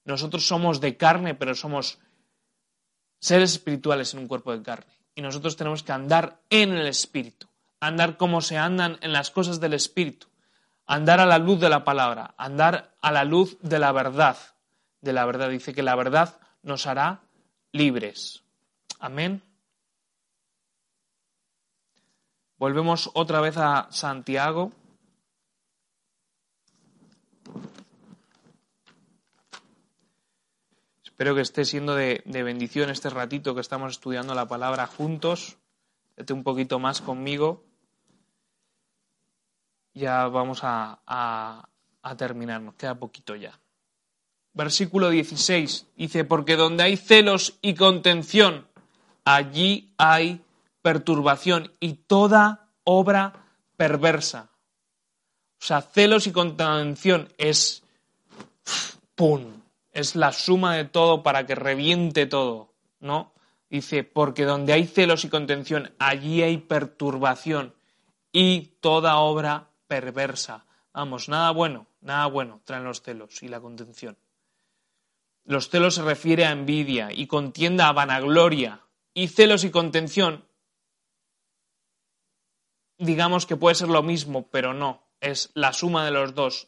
Nosotros somos de carne, pero somos seres espirituales en un cuerpo de carne. Y nosotros tenemos que andar en el Espíritu, andar como se andan en las cosas del Espíritu, andar a la luz de la palabra, andar a la luz de la verdad. De la verdad dice que la verdad nos hará libres. Amén. Volvemos otra vez a Santiago. Espero que esté siendo de, bendición este ratito que estamos estudiando la palabra juntos. Vete un poquito más conmigo. Ya vamos a, a terminar, nos queda poquito ya versículo 16, dice, porque donde hay celos y contención, allí hay perturbación y toda obra perversa. O sea, celos y contención es, ¡pum!, es la suma de todo para que reviente todo, ¿no? Dice, porque donde hay celos y contención, allí hay perturbación y toda obra perversa. Vamos, nada bueno, nada bueno traen los celos y la contención. Los celos se refiere a envidia y contienda a vanagloria. Y celos y contención, digamos que puede ser lo mismo, pero no, es la suma de los dos,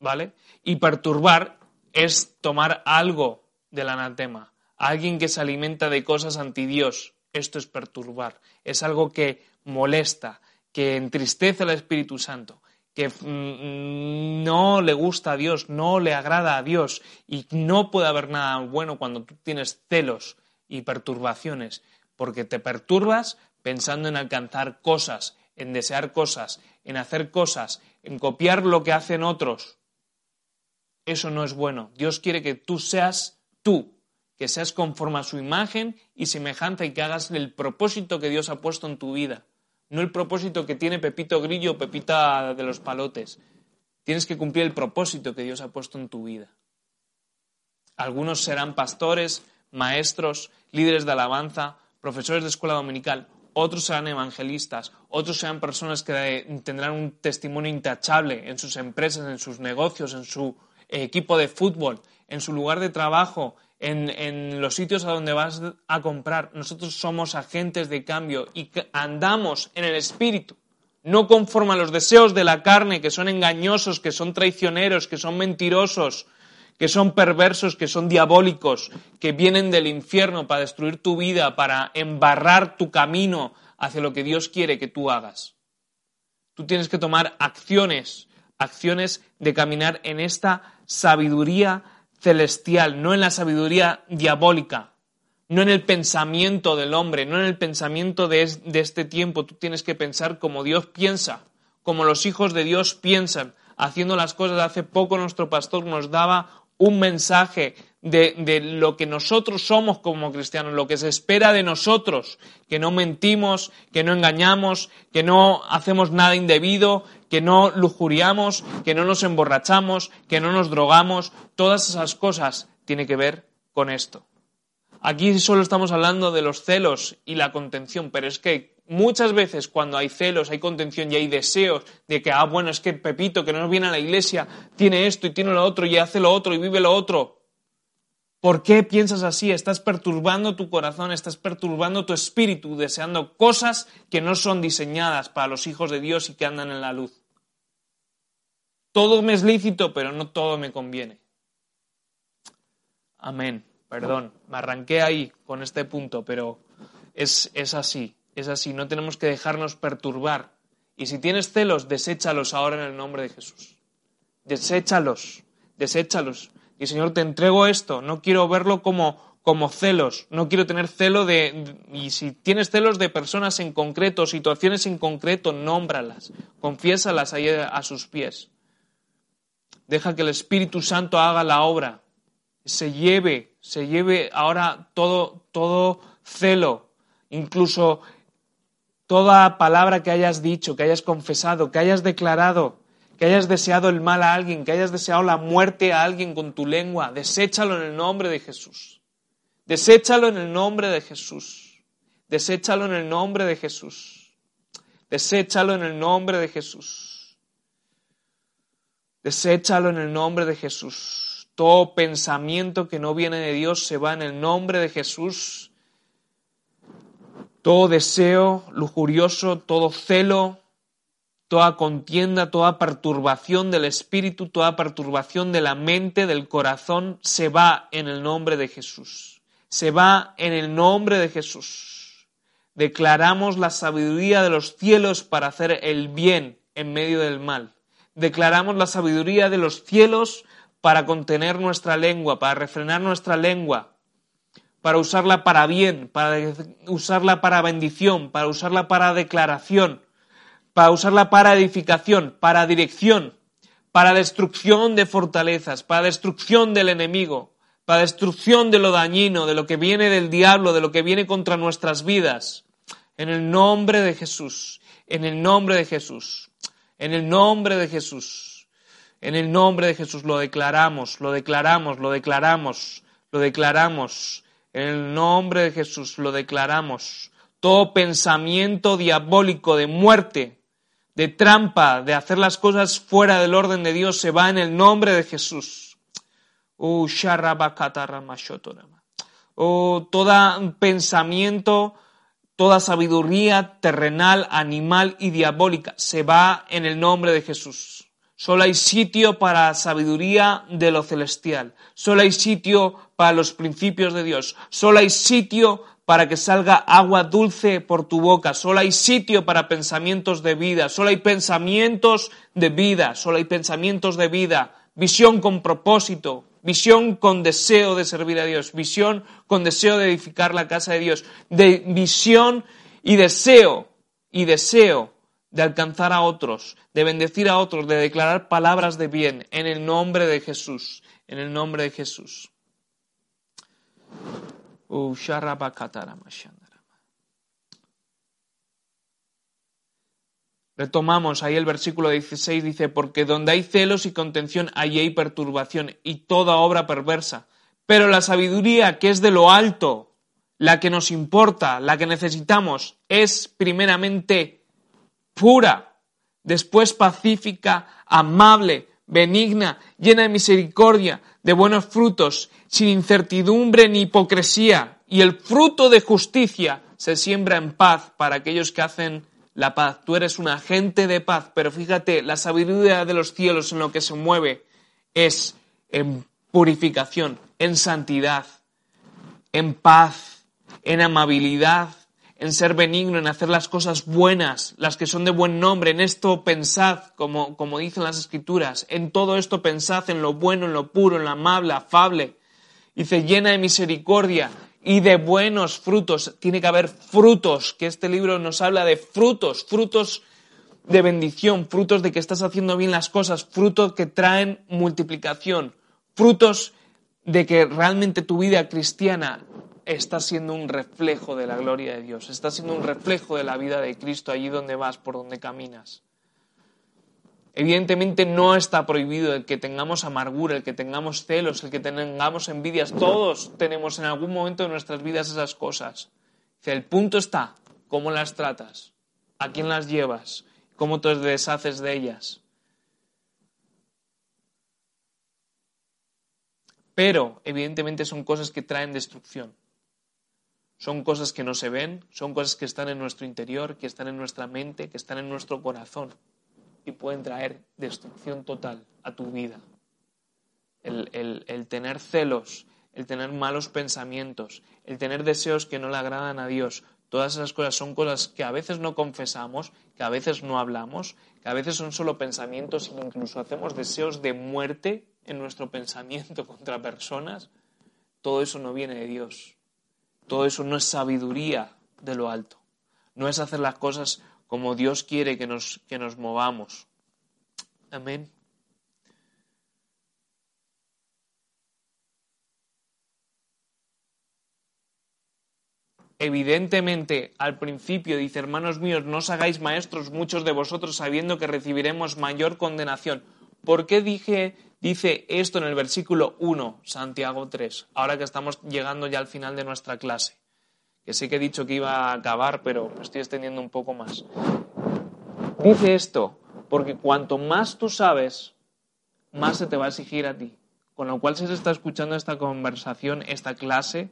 ¿vale? Y perturbar es tomar algo del anatema, alguien que se alimenta de cosas anti Dios. Esto es perturbar, es algo que molesta, que entristece al Espíritu Santo, que mm, no le gusta a Dios, no le agrada a Dios y no puede haber nada bueno cuando tú tienes celos y perturbaciones, porque te perturbas pensando en alcanzar cosas, en desear cosas, en hacer cosas, en copiar lo que hacen otros. Eso no es bueno. Dios quiere que tú seas tú, que seas conforme a su imagen y semejanza y que hagas el propósito que Dios ha puesto en tu vida no el propósito que tiene Pepito Grillo o Pepita de los Palotes. Tienes que cumplir el propósito que Dios ha puesto en tu vida. Algunos serán pastores, maestros, líderes de alabanza, profesores de escuela dominical, otros serán evangelistas, otros serán personas que tendrán un testimonio intachable en sus empresas, en sus negocios, en su equipo de fútbol, en su lugar de trabajo, en, los sitios a donde vas a comprar. Nosotros somos agentes de cambio y andamos en el espíritu, no conforme a los deseos de la carne, que son engañosos, que son traicioneros, que son mentirosos, que son perversos, que son diabólicos, que vienen del infierno para destruir tu vida, para embarrar tu camino hacia lo que Dios quiere que tú hagas. Tú tienes que tomar acciones, acciones de caminar en esta sabiduría celestial, no en la sabiduría diabólica, no en el pensamiento del hombre, no en el pensamiento de, este tiempo. Tú tienes que pensar como Dios piensa, como los hijos de Dios piensan, haciendo las cosas. Hace poco nuestro pastor nos daba un mensaje de, de, lo que nosotros somos como cristianos, lo que se espera de nosotros, que no mentimos, que no engañamos, que no hacemos nada indebido, que no lujuriamos, que no nos emborrachamos, que no nos drogamos, todas esas cosas tienen que ver con esto. Aquí solo estamos hablando de los celos y la contención, pero es que muchas veces cuando hay celos, hay contención y hay deseos de que, ah, bueno, es que Pepito, que no viene a la iglesia, tiene esto y tiene lo otro y hace lo otro y vive lo otro. ¿Por qué piensas así? Estás perturbando tu corazón, estás perturbando tu espíritu, deseando cosas que no son diseñadas para los hijos de Dios y que andan en la luz. Todo me es lícito, pero no todo me conviene. Amén. Perdón, me arranqué ahí con este punto, pero es, es así, es así. No tenemos que dejarnos perturbar. Y si tienes celos, deséchalos ahora en el nombre de Jesús. Deséchalos, deséchalos. Y Señor, te entrego esto. No quiero verlo como, como celos. No quiero tener celo de. Y si tienes celos de personas en concreto, situaciones en concreto, nómbralas. Confiésalas ahí a sus pies. Deja que el Espíritu Santo haga la obra, se lleve, se lleve ahora todo, todo celo, incluso toda palabra que hayas dicho, que hayas confesado, que hayas declarado, que hayas deseado el mal a alguien, que hayas deseado la muerte a alguien con tu lengua, deséchalo en el nombre de Jesús. Deséchalo en el nombre de Jesús. Deséchalo en el nombre de Jesús. Deséchalo en el nombre de Jesús. Deséchalo en el nombre de Jesús. Todo pensamiento que no viene de Dios se va en el nombre de Jesús. Todo deseo lujurioso, todo celo, toda contienda, toda perturbación del espíritu, toda perturbación de la mente, del corazón, se va en el nombre de Jesús. Se va en el nombre de Jesús. Declaramos la sabiduría de los cielos para hacer el bien en medio del mal declaramos la sabiduría de los cielos para contener nuestra lengua, para refrenar nuestra lengua, para usarla para bien, para usarla para bendición, para usarla para declaración, para usarla para edificación, para dirección, para destrucción de fortalezas, para destrucción del enemigo, para destrucción de lo dañino, de lo que viene del diablo, de lo que viene contra nuestras vidas. En el nombre de Jesús, en el nombre de Jesús. En el nombre de Jesús. En el nombre de Jesús lo declaramos, lo declaramos, lo declaramos, lo declaramos. En el nombre de Jesús lo declaramos. Todo pensamiento diabólico de muerte, de trampa, de hacer las cosas fuera del orden de Dios, se va en el nombre de Jesús. Oh, oh todo pensamiento, toda sabiduría terrenal, animal y diabólica se va en el nombre de Jesús. Solo hay sitio para sabiduría de lo celestial. Solo hay sitio para los principios de Dios. Solo hay sitio para que salga agua dulce por tu boca. Solo hay sitio para pensamientos de vida. Solo hay pensamientos de vida. Solo hay pensamientos de vida. Visión con propósito. Visión con deseo de servir a Dios. Visión con deseo de edificar la casa de Dios. De visión y deseo y deseo de alcanzar a otros, de bendecir a otros, de declarar palabras de bien en el nombre de Jesús. En el nombre de Jesús. Retomamos ahí el versículo 16, dice, porque donde hay celos y contención, allí hay perturbación y toda obra perversa. Pero la sabiduría que es de lo alto, la que nos importa, la que necesitamos, es primeramente pura, después pacífica, amable, benigna, llena de misericordia, de buenos frutos, sin incertidumbre ni hipocresía, y el fruto de justicia se siembra en paz para aquellos que hacen la paz. Tú eres un agente de paz, pero fíjate, la sabiduría de los cielos en lo que se mueve es en purificación, en santidad, en paz, en amabilidad, en ser benigno, en hacer las cosas buenas, las que son de buen nombre. En esto pensad, como, como dicen las escrituras. En todo esto pensad, en lo bueno, en lo puro, en lo amable, afable. Dice, llena de misericordia y de buenos frutos. Tiene que haber frutos, que este libro nos habla de frutos, frutos de bendición, frutos de que estás haciendo bien las cosas, frutos que traen multiplicación, frutos de que realmente tu vida cristiana está siendo un reflejo de la gloria de Dios, está siendo un reflejo de la vida de Cristo allí donde vas, por donde caminas. Evidentemente no está prohibido el que tengamos amargura, el que tengamos celos, el que tengamos envidias. Todos tenemos en algún momento de nuestras vidas esas cosas. El punto está, cómo las tratas, a quién las llevas, cómo te deshaces de ellas. Pero, evidentemente, son cosas que traen destrucción. Son cosas que no se ven, son cosas que están en nuestro interior, que están en nuestra mente, que están en nuestro corazón y pueden traer destrucción total a tu vida. El, tener celos, el tener malos pensamientos, el tener deseos que no le agradan a Dios, todas esas cosas son cosas que a veces no confesamos, que a veces no hablamos, que a veces son solo pensamientos e incluso hacemos deseos de muerte en nuestro pensamiento contra personas. Todo eso no viene de Dios. Todo eso no es sabiduría de lo alto. No es hacer las cosas como Dios quiere que nos, que nos movamos. Amén. Evidentemente, al principio dice, hermanos míos, no os hagáis maestros muchos de vosotros sabiendo que recibiremos mayor condenación. ¿Por qué dije, dice esto en el versículo 1, Santiago 3, ahora que estamos llegando ya al final de nuestra clase? Que sé que he dicho que iba a acabar, pero me estoy extendiendo un poco más. Dice esto, porque cuanto más tú sabes, más se te va a exigir a ti. Con lo cual, si se está escuchando esta conversación, esta clase,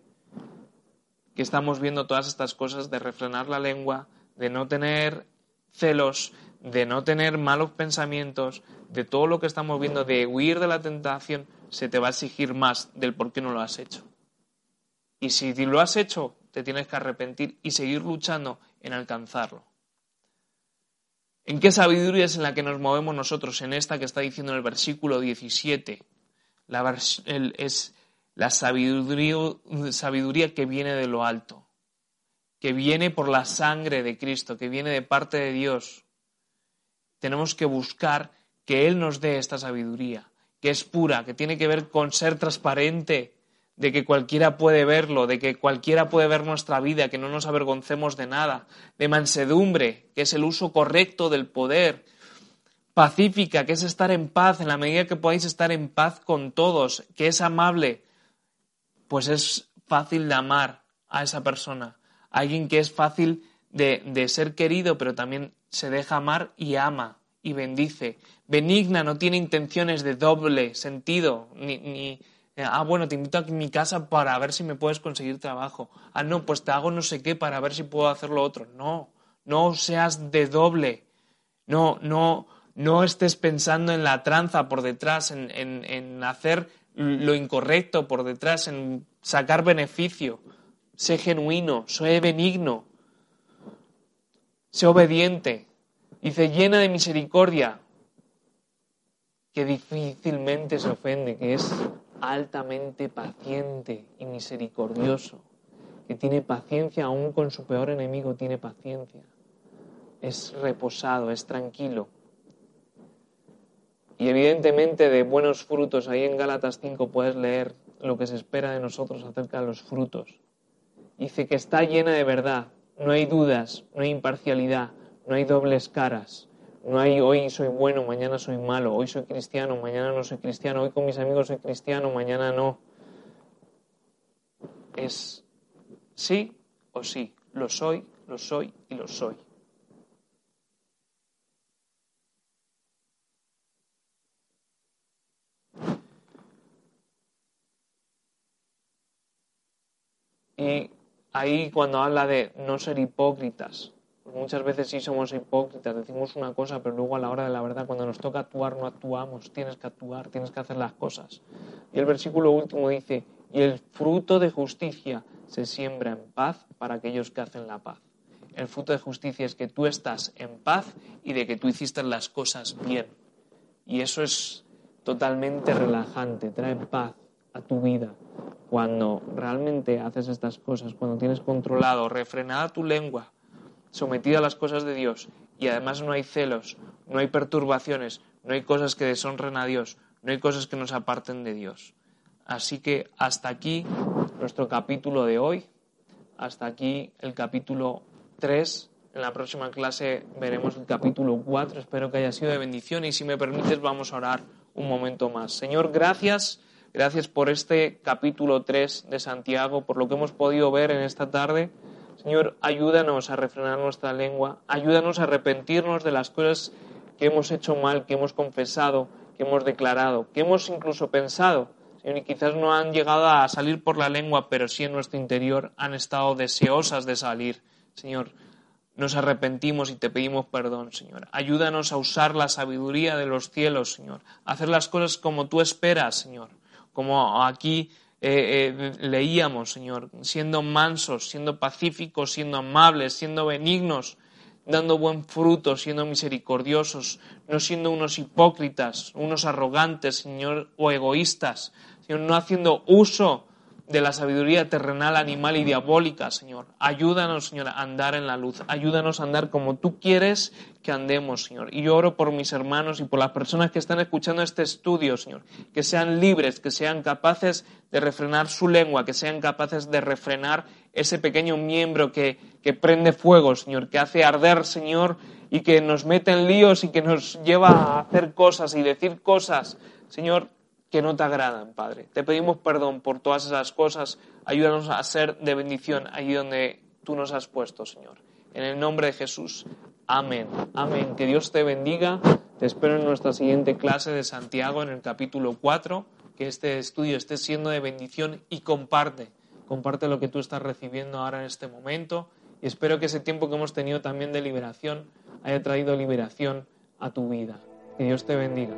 que estamos viendo todas estas cosas de refrenar la lengua, de no tener celos, de no tener malos pensamientos, de todo lo que estamos viendo, de huir de la tentación, se te va a exigir más del por qué no lo has hecho. Y si lo has hecho, te tienes que arrepentir y seguir luchando en alcanzarlo. ¿En qué sabiduría es en la que nos movemos nosotros? En esta que está diciendo en el versículo 17. La es la sabiduría, sabiduría que viene de lo alto, que viene por la sangre de Cristo, que viene de parte de Dios, tenemos que buscar que Él nos dé esta sabiduría, que es pura, que tiene que ver con ser transparente, de que cualquiera puede verlo, de que cualquiera puede ver nuestra vida, que no nos avergoncemos de nada, de mansedumbre, que es el uso correcto del poder, pacífica, que es estar en paz, en la medida que podáis estar en paz con todos, que es amable, pues es fácil de amar a esa persona, alguien que es fácil de, de ser querido, pero también se deja amar y ama y bendice. Benigna no tiene intenciones de doble sentido, ni, ni ah, bueno, te invito a mi casa para ver si me puedes conseguir trabajo. Ah, no, pues te hago no sé qué para ver si puedo hacer lo otro. No, no seas de doble. No, no, no estés pensando en la tranza por detrás, en, en, en hacer lo incorrecto por detrás, en sacar beneficio. Sé genuino, sé benigno, sé obediente. Dice, llena de misericordia, que difícilmente se ofende, que es altamente paciente y misericordioso, que tiene paciencia aún con su peor enemigo, tiene paciencia. Es reposado, es tranquilo. Y evidentemente de buenos frutos, ahí en Gálatas 5 puedes leer lo que se espera de nosotros acerca de los frutos. Dice que está llena de verdad, no hay dudas, no hay imparcialidad, no hay dobles caras, no hay hoy soy bueno, mañana soy malo, hoy soy cristiano, mañana no soy cristiano, hoy con mis amigos soy cristiano, mañana no. Es sí o sí, lo soy, lo soy y lo soy. Y ahí cuando habla de no ser hipócritas, muchas veces sí somos hipócritas, decimos una cosa, pero luego a la hora de la verdad, cuando nos toca actuar, no actuamos, tienes que actuar, tienes que hacer las cosas. Y el versículo último dice, y el fruto de justicia se siembra en paz para aquellos que hacen la paz. El fruto de justicia es que tú estás en paz y de que tú hiciste las cosas bien. Y eso es totalmente relajante, trae paz a tu vida. Cuando realmente haces estas cosas, cuando tienes controlado, refrenada tu lengua, sometida a las cosas de Dios y además no hay celos, no hay perturbaciones, no hay cosas que deshonren a Dios, no hay cosas que nos aparten de Dios. Así que hasta aquí nuestro capítulo de hoy, hasta aquí el capítulo 3. En la próxima clase veremos el capítulo 4. Espero que haya sido de bendición y si me permites vamos a orar un momento más. Señor, gracias. Gracias por este capítulo 3 de Santiago, por lo que hemos podido ver en esta tarde. Señor, ayúdanos a refrenar nuestra lengua, ayúdanos a arrepentirnos de las cosas que hemos hecho mal, que hemos confesado, que hemos declarado, que hemos incluso pensado. Señor, y quizás no han llegado a salir por la lengua, pero sí en nuestro interior han estado deseosas de salir. Señor, nos arrepentimos y te pedimos perdón, Señor. Ayúdanos a usar la sabiduría de los cielos, Señor. A hacer las cosas como tú esperas, Señor. Como aquí eh, eh, leíamos, Señor, siendo mansos, siendo pacíficos, siendo amables, siendo benignos, dando buen fruto, siendo misericordiosos, no siendo unos hipócritas, unos arrogantes, Señor, o egoístas, Señor, no haciendo uso de la sabiduría terrenal, animal y diabólica, Señor. Ayúdanos, Señor, a andar en la luz. Ayúdanos a andar como tú quieres que andemos, Señor. Y yo oro por mis hermanos y por las personas que están escuchando este estudio, Señor. Que sean libres, que sean capaces de refrenar su lengua, que sean capaces de refrenar ese pequeño miembro que, que prende fuego, Señor, que hace arder, Señor, y que nos mete en líos y que nos lleva a hacer cosas y decir cosas. Señor, que no te agradan, Padre. Te pedimos perdón por todas esas cosas. Ayúdanos a ser de bendición allí donde tú nos has puesto, Señor. En el nombre de Jesús. Amén. Amén. Que Dios te bendiga. Te espero en nuestra siguiente clase de Santiago en el capítulo 4. Que este estudio esté siendo de bendición y comparte. Comparte lo que tú estás recibiendo ahora en este momento. Y espero que ese tiempo que hemos tenido también de liberación haya traído liberación a tu vida. Que Dios te bendiga.